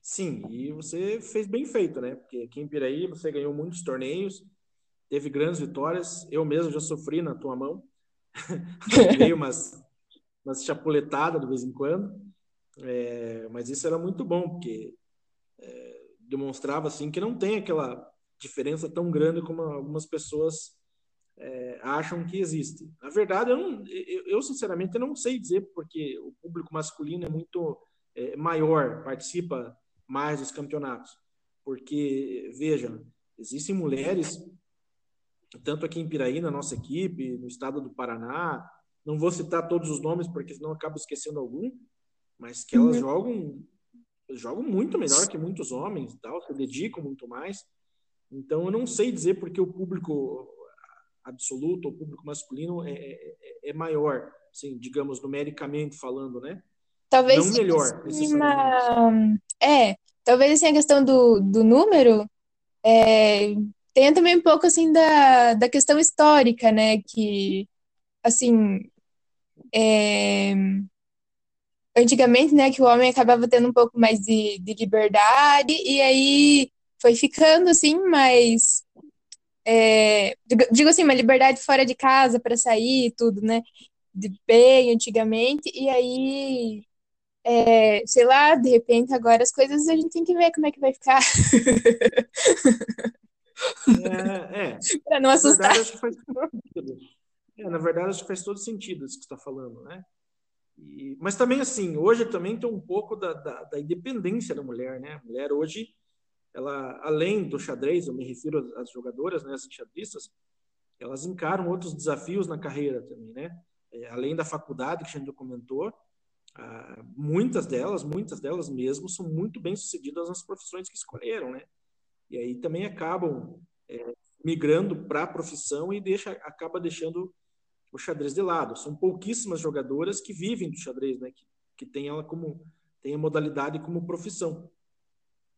Sim, e você fez bem feito, né? Porque aqui em Piraí você ganhou muitos torneios, teve grandes vitórias. Eu mesmo já sofri na tua mão. Veio umas, umas chapuletadas de vez em quando. É, mas isso era muito bom, porque é, demonstrava assim que não tem aquela diferença tão grande como algumas pessoas é, acham que existe. Na verdade, eu, não, eu, eu, sinceramente não sei dizer porque o público masculino é muito é, maior, participa mais dos campeonatos. Porque, vejam, existem mulheres tanto aqui em Piraí, na nossa equipe, no estado do Paraná. Não vou citar todos os nomes, porque senão acabo esquecendo algum, mas que elas uhum. jogam jogam muito melhor que muitos homens, tal, se dedicam muito mais. Então, eu não sei dizer porque o público absoluto, o público masculino é, é, é, é maior, assim, digamos, numericamente falando, né? Talvez não melhor. Uma... É, talvez assim, a questão do, do número é, tem também um pouco assim da, da questão histórica, né? Que assim é, antigamente, né, que o homem acabava tendo um pouco mais de, de liberdade e aí foi ficando assim, mais é, digo assim, uma liberdade fora de casa para sair e tudo, né? De bem antigamente, e aí é, sei lá, de repente agora as coisas a gente tem que ver como é que vai ficar. É, é. para não assustar. Na verdade, acho que faz todo sentido. É, na verdade, acho que faz todo sentido isso que você está falando, né? E, mas também, assim, hoje também tem um pouco da, da, da, independência da mulher, né? A mulher hoje, ela, além do xadrez, eu me refiro às jogadoras, né, as xadristas, elas encaram outros desafios na carreira também, né? É, além da faculdade, que a gente comentou, ah, muitas delas, muitas delas mesmo, são muito bem sucedidas nas profissões que escolheram, né? e aí também acabam é, migrando para a profissão e deixa, acaba deixando o xadrez de lado. São pouquíssimas jogadoras que vivem do xadrez, né? Que, que tem ela como tem a modalidade como profissão.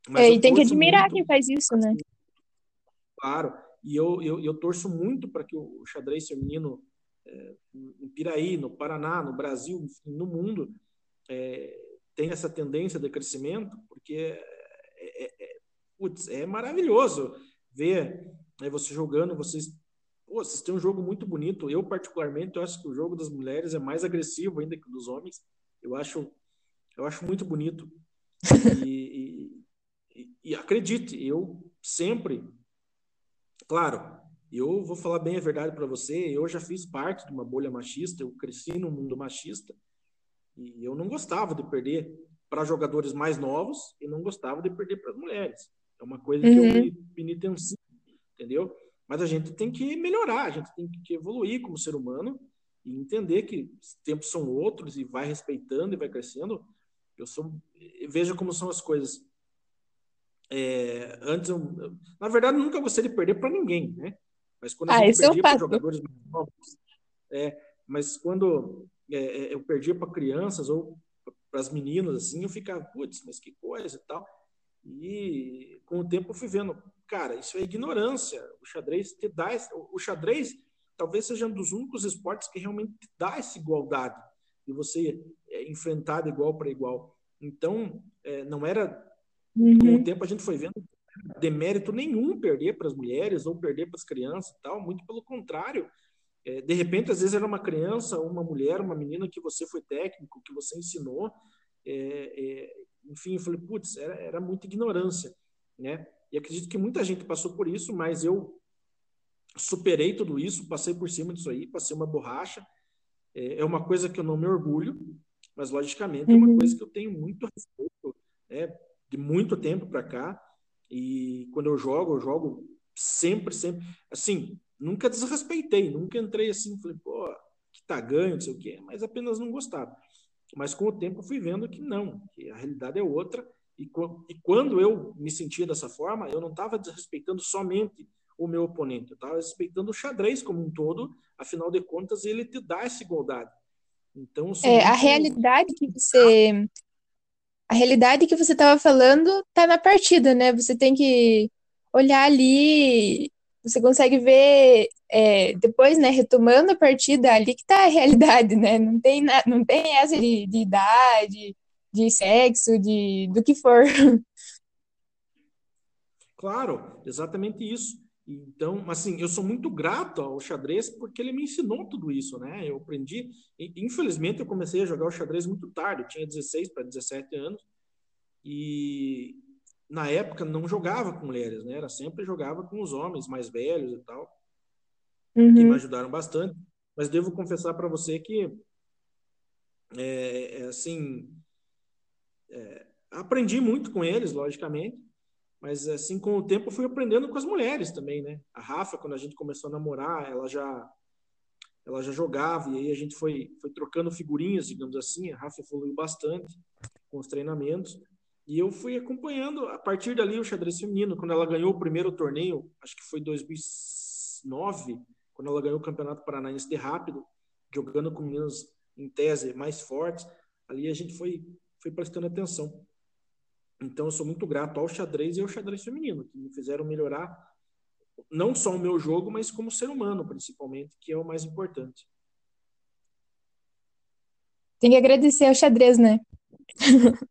Mas é, e tem que admirar muito, quem faz isso, né? Claro. E eu, eu, eu torço muito para que o xadrez feminino é, em Piraí, no Paraná, no Brasil, enfim, no mundo, é, tenha essa tendência de crescimento, porque é, é, é putz, é maravilhoso ver né, você jogando, vocês, pô, vocês têm um jogo muito bonito. Eu, particularmente, eu acho que o jogo das mulheres é mais agressivo ainda que o dos homens. Eu acho, eu acho muito bonito. E, e, e acredite, eu sempre, claro, eu vou falar bem a verdade para você, eu já fiz parte de uma bolha machista, eu cresci no mundo machista e eu não gostava de perder para jogadores mais novos e não gostava de perder para as mulheres. É uma coisa que eu uhum. me penitencio, entendeu? Mas a gente tem que melhorar, a gente tem que evoluir como ser humano e entender que os tempos são outros e vai respeitando e vai crescendo. Eu sou, veja como são as coisas. É, antes, eu, eu, na verdade, nunca gostei de perder para ninguém, né? Mas quando ah, é perdia para jogadores mais novos, é, mas quando é, é eu perdia para crianças ou para as meninas, assim, eu ficava, putz, mas que coisa e tal. E com o tempo eu fui vendo, cara, isso é ignorância. O xadrez te dá, o xadrez talvez seja um dos únicos esportes que realmente te dá essa igualdade de você é, enfrentar de igual para igual. Então, é, não era uhum. com o tempo a gente foi vendo demérito nenhum perder para as mulheres ou perder para as crianças e tal, muito pelo contrário. É, de repente, às vezes era uma criança, uma mulher, uma menina que você foi técnico, que você ensinou. É, é, enfim, eu falei, putz, era, era muita ignorância, né? E acredito que muita gente passou por isso, mas eu superei tudo isso, passei por cima disso aí, passei uma borracha. É, é uma coisa que eu não me orgulho, mas logicamente é uma Uhum. coisa que eu tenho muito respeito, né? De muito tempo para cá. E quando eu jogo, eu jogo sempre, sempre. Assim, nunca desrespeitei, nunca entrei assim, falei, pô, que tá ganho, não sei o quê, mas apenas não gostava. Mas com o tempo eu fui vendo que não, que a realidade é outra. E, e quando eu me sentia dessa forma, eu não estava desrespeitando somente o meu oponente, eu estava respeitando o xadrez como um todo, afinal de contas, ele te dá essa igualdade. Então, é, a realidade que você a realidade que você estava falando tá na partida, né? Você tem que olhar ali, você consegue ver é, depois, né, retomando a partida, ali que tá a realidade, né? Não tem, na, não tem essa de, de idade, de sexo, de do que for. Claro, exatamente isso. Então, assim, eu sou muito grato ao xadrez porque ele me ensinou tudo isso, né? Eu aprendi. Infelizmente, eu comecei a jogar o xadrez muito tarde, eu tinha 16 para 17 anos, e na época não jogava com mulheres, né? Era sempre jogava com os homens mais velhos e tal, uhum. que me ajudaram bastante. Mas devo confessar para você que, é, é, assim, é, aprendi muito com eles, logicamente, mas assim com o tempo eu fui aprendendo com as mulheres também, né? A Rafa, quando a gente começou a namorar, ela já ela já jogava e aí a gente foi foi trocando figurinhas, digamos assim. A Rafa evoluiu bastante com os treinamentos e eu fui acompanhando a partir dali o xadrez feminino. Quando ela ganhou o primeiro torneio, acho que foi 2009, quando ela ganhou o Campeonato Paranaense de rápido, jogando com meninas em tese mais fortes, ali a gente foi foi prestando atenção. Então, eu sou muito grato ao xadrez e ao xadrez feminino, que me fizeram melhorar não só o meu jogo, mas como ser humano, principalmente, que é o mais importante. Tem que agradecer ao xadrez, né?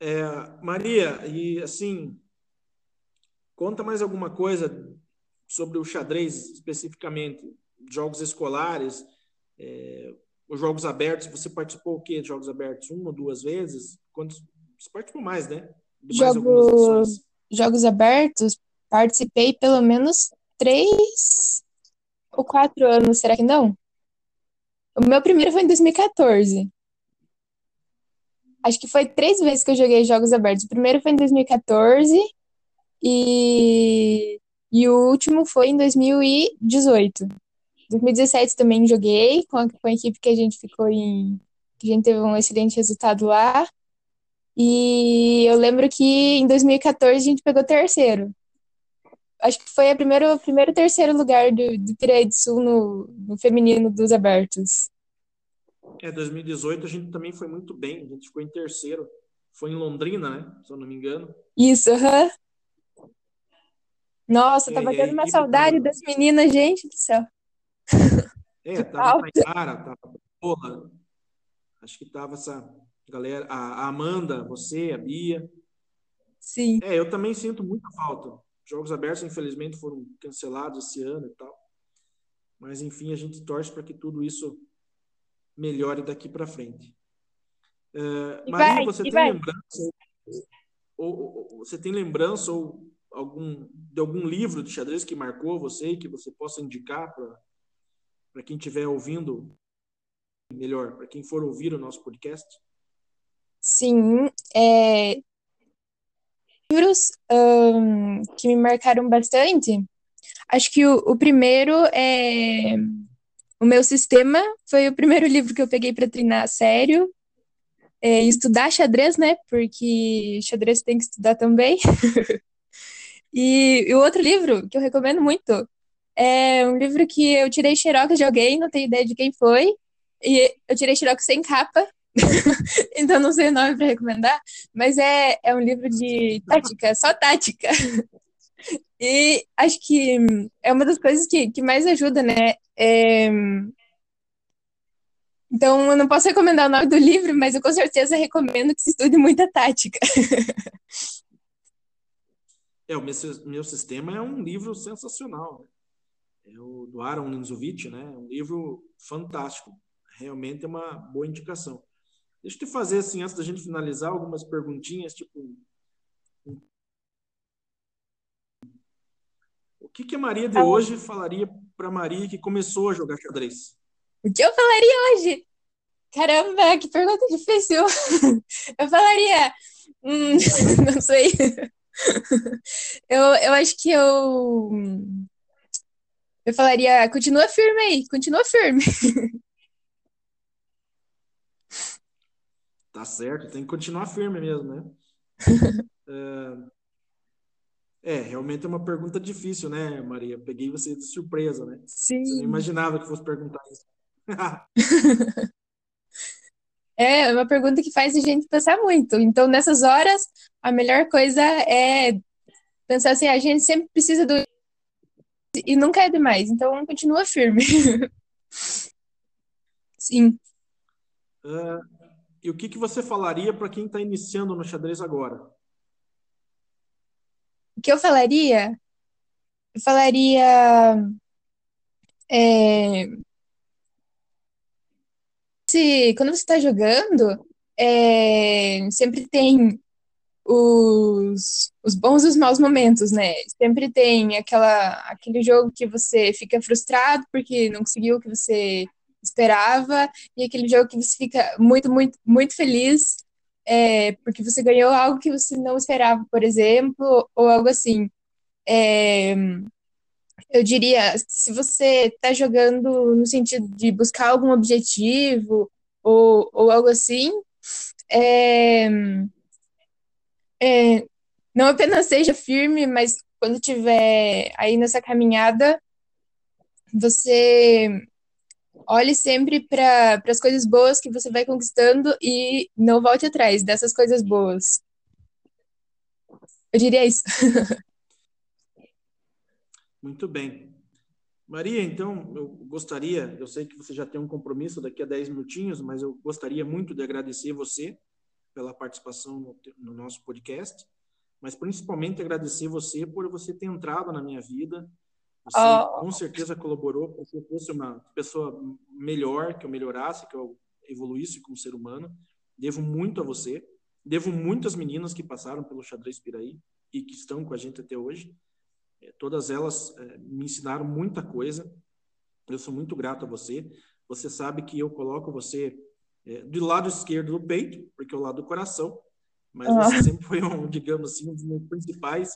é, Maria, e assim, conta mais alguma coisa sobre o xadrez especificamente, jogos escolares, é, os jogos abertos, você participou o quê de jogos abertos? Uma ou duas vezes? Quantos? Você participou mais, né? De jogos, jogos abertos, participei pelo menos três ou quatro anos, será que não? O meu primeiro foi em 2014. Acho que foi três vezes que eu joguei jogos abertos. O primeiro foi em 2014 e, e o último foi em 2018. 2017 também joguei com a, com a equipe que a gente ficou em. que a gente teve um excelente resultado lá. E eu lembro que em 2014 a gente pegou terceiro. Acho que foi a primeiro, o primeiro terceiro lugar do, do Piraí do Sul no, no feminino dos abertos. É, 2018 a gente também foi muito bem, a gente ficou em terceiro. Foi em Londrina, né? Se eu não me engano. Isso, aham. Uhum. Nossa, é, tava tendo uma saudade das meninas, gente do céu. É, tava Tainara, tava porra. Acho que tava essa galera, a Amanda, você, a Bia. Sim. É, eu também sinto muita falta. Jogos abertos, infelizmente, foram cancelados esse ano e tal. Mas, enfim, a gente torce para que tudo isso melhore daqui para frente. Uh, Maria, vai, você tem vai. lembrança? Ou, ou, ou, você tem lembrança ou algum de algum livro de xadrez que marcou você e que você possa indicar para para quem estiver ouvindo, melhor, para quem for ouvir o nosso podcast? Sim, é... livros um, que me marcaram bastante. Acho que o, o, primeiro é o meu sistema foi o primeiro livro que eu peguei para treinar a sério. É, estudar xadrez, né? Porque xadrez tem que estudar também. e, e o outro livro que eu recomendo muito é um livro que eu tirei xerox de alguém, não tenho ideia de quem foi. E eu tirei xerox sem capa, então não sei o nome para recomendar, mas é, é um livro de tática, só tática. E acho que é uma das coisas que, que mais ajuda, né? É... Então, eu não posso recomendar o nome do livro, mas eu com certeza recomendo que se estude muita tática. É, o meu, meu sistema é um livro sensacional. É o do Aaron Ninzovic, né? É um livro fantástico. Realmente é uma boa indicação. Deixa eu te fazer, assim, antes da gente finalizar, algumas perguntinhas, tipo... O que, que a Maria de hoje falaria para Maria que começou a jogar xadrez? O que eu falaria hoje? Caramba, que pergunta difícil. Eu falaria... Hum, não sei. Eu, eu acho que eu... Eu falaria, continua firme aí, continua firme. Tá certo, tem que continuar firme mesmo, né? é, é, realmente é uma pergunta difícil, né, Maria? Peguei você de surpresa, né? Sim. Você não imaginava que fosse perguntar isso. é, é uma pergunta que faz a gente pensar muito. Então, nessas horas, a melhor coisa é pensar assim, a gente sempre precisa do e nunca é demais, então continua firme. Sim. Uh, e o que, que você falaria para quem está iniciando no xadrez agora? O que eu falaria? Eu falaria. É, se, quando você está jogando, é, sempre tem os, os bons e os maus momentos, né? Sempre tem aquela, aquele jogo que você fica frustrado porque não conseguiu o que você esperava, e aquele jogo que você fica muito, muito, muito feliz é, porque você ganhou algo que você não esperava, por exemplo, ou algo assim. É, eu diria, se você está jogando no sentido de buscar algum objetivo ou, ou algo assim, é, é, não apenas seja firme, mas quando tiver aí nessa caminhada, você olhe sempre para as coisas boas que você vai conquistando e não volte atrás dessas coisas boas. Eu diria isso. Muito bem. Maria, então, eu gostaria, eu sei que você já tem um compromisso daqui a 10 minutinhos, mas eu gostaria muito de agradecer você pela participação no, no nosso podcast, mas principalmente agradecer você por você ter entrado na minha vida, você oh. com certeza colaborou para que eu fosse uma pessoa melhor, que eu melhorasse, que eu evoluísse como ser humano. Devo muito a você. Devo muito às meninas que passaram pelo xadrez Piraí e que estão com a gente até hoje. É, todas elas é, me ensinaram muita coisa. Eu sou muito grato a você. Você sabe que eu coloco você é, do lado esquerdo do peito, porque é o lado do coração, mas oh. você sempre foi um, digamos assim, um dos meus principais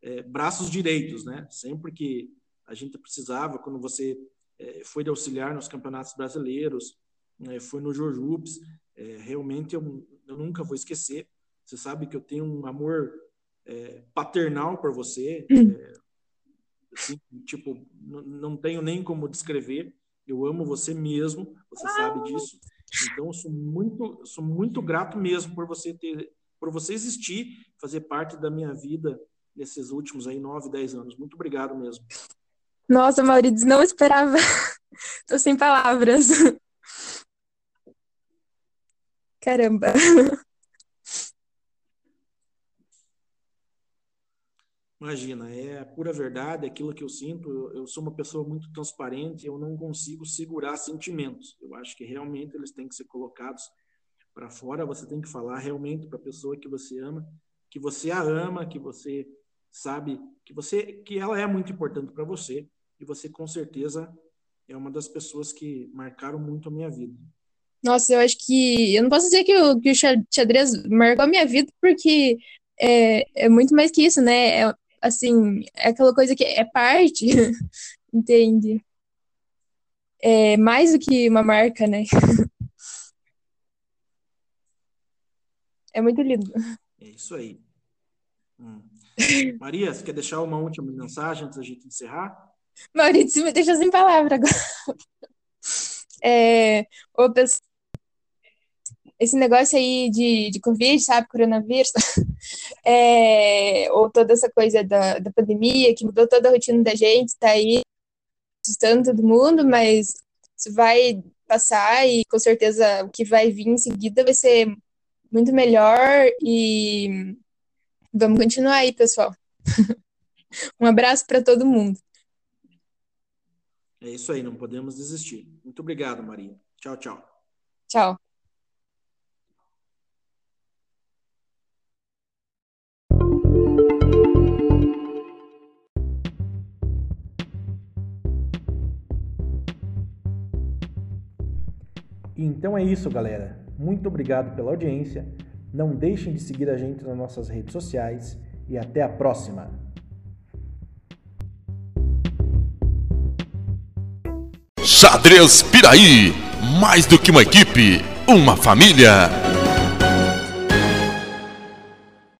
é, braços direitos, né? Sempre que a gente precisava, quando você é, foi de auxiliar nos campeonatos brasileiros, é, foi no Jojups, é, realmente eu, eu, nunca vou esquecer. Você sabe que eu tenho um amor é, paternal por você, é, assim, tipo, não tenho nem como descrever. Eu amo você mesmo, você sabe disso. Então, sou muito, sou muito grato mesmo por você ter, por você existir, fazer parte da minha vida nesses últimos aí nove, dez anos. Muito obrigado mesmo. Nossa, Maurício, não esperava. Tô sem palavras. Caramba. Imagina, é pura verdade, aquilo que eu sinto. Eu, sou uma pessoa muito transparente, eu não consigo segurar sentimentos. Eu acho que realmente eles têm que ser colocados para fora. Você tem que falar realmente para a pessoa que você ama, que você a ama, que você sabe que você que ela é muito importante para você e você com certeza é uma das pessoas que marcaram muito a minha vida. Nossa, eu acho que eu não posso dizer que o, que o xadrez marcou a minha vida porque é, é muito mais que isso, né? É, assim, é aquela coisa que é parte, entende? É mais do que uma marca, né? É muito lindo. É isso aí. Hum. Maria, você quer deixar uma última mensagem antes da gente encerrar? Maurício, me deixa sem palavra agora. É, ô, esse negócio aí de, de Covid, sabe, coronavírus, é, ou toda essa coisa da, da pandemia que mudou toda a rotina da gente, tá aí assustando todo mundo, mas isso vai passar e com certeza o que vai vir em seguida vai ser muito melhor e vamos continuar aí, pessoal. um abraço para todo mundo. É isso aí, não podemos desistir. Muito obrigado, Maria. Tchau, tchau. Tchau. Então é isso, galera. Muito obrigado pela audiência. Não deixem de seguir a gente nas nossas redes sociais e até a próxima. Xadrez Piraí, mais do que uma equipe, uma família.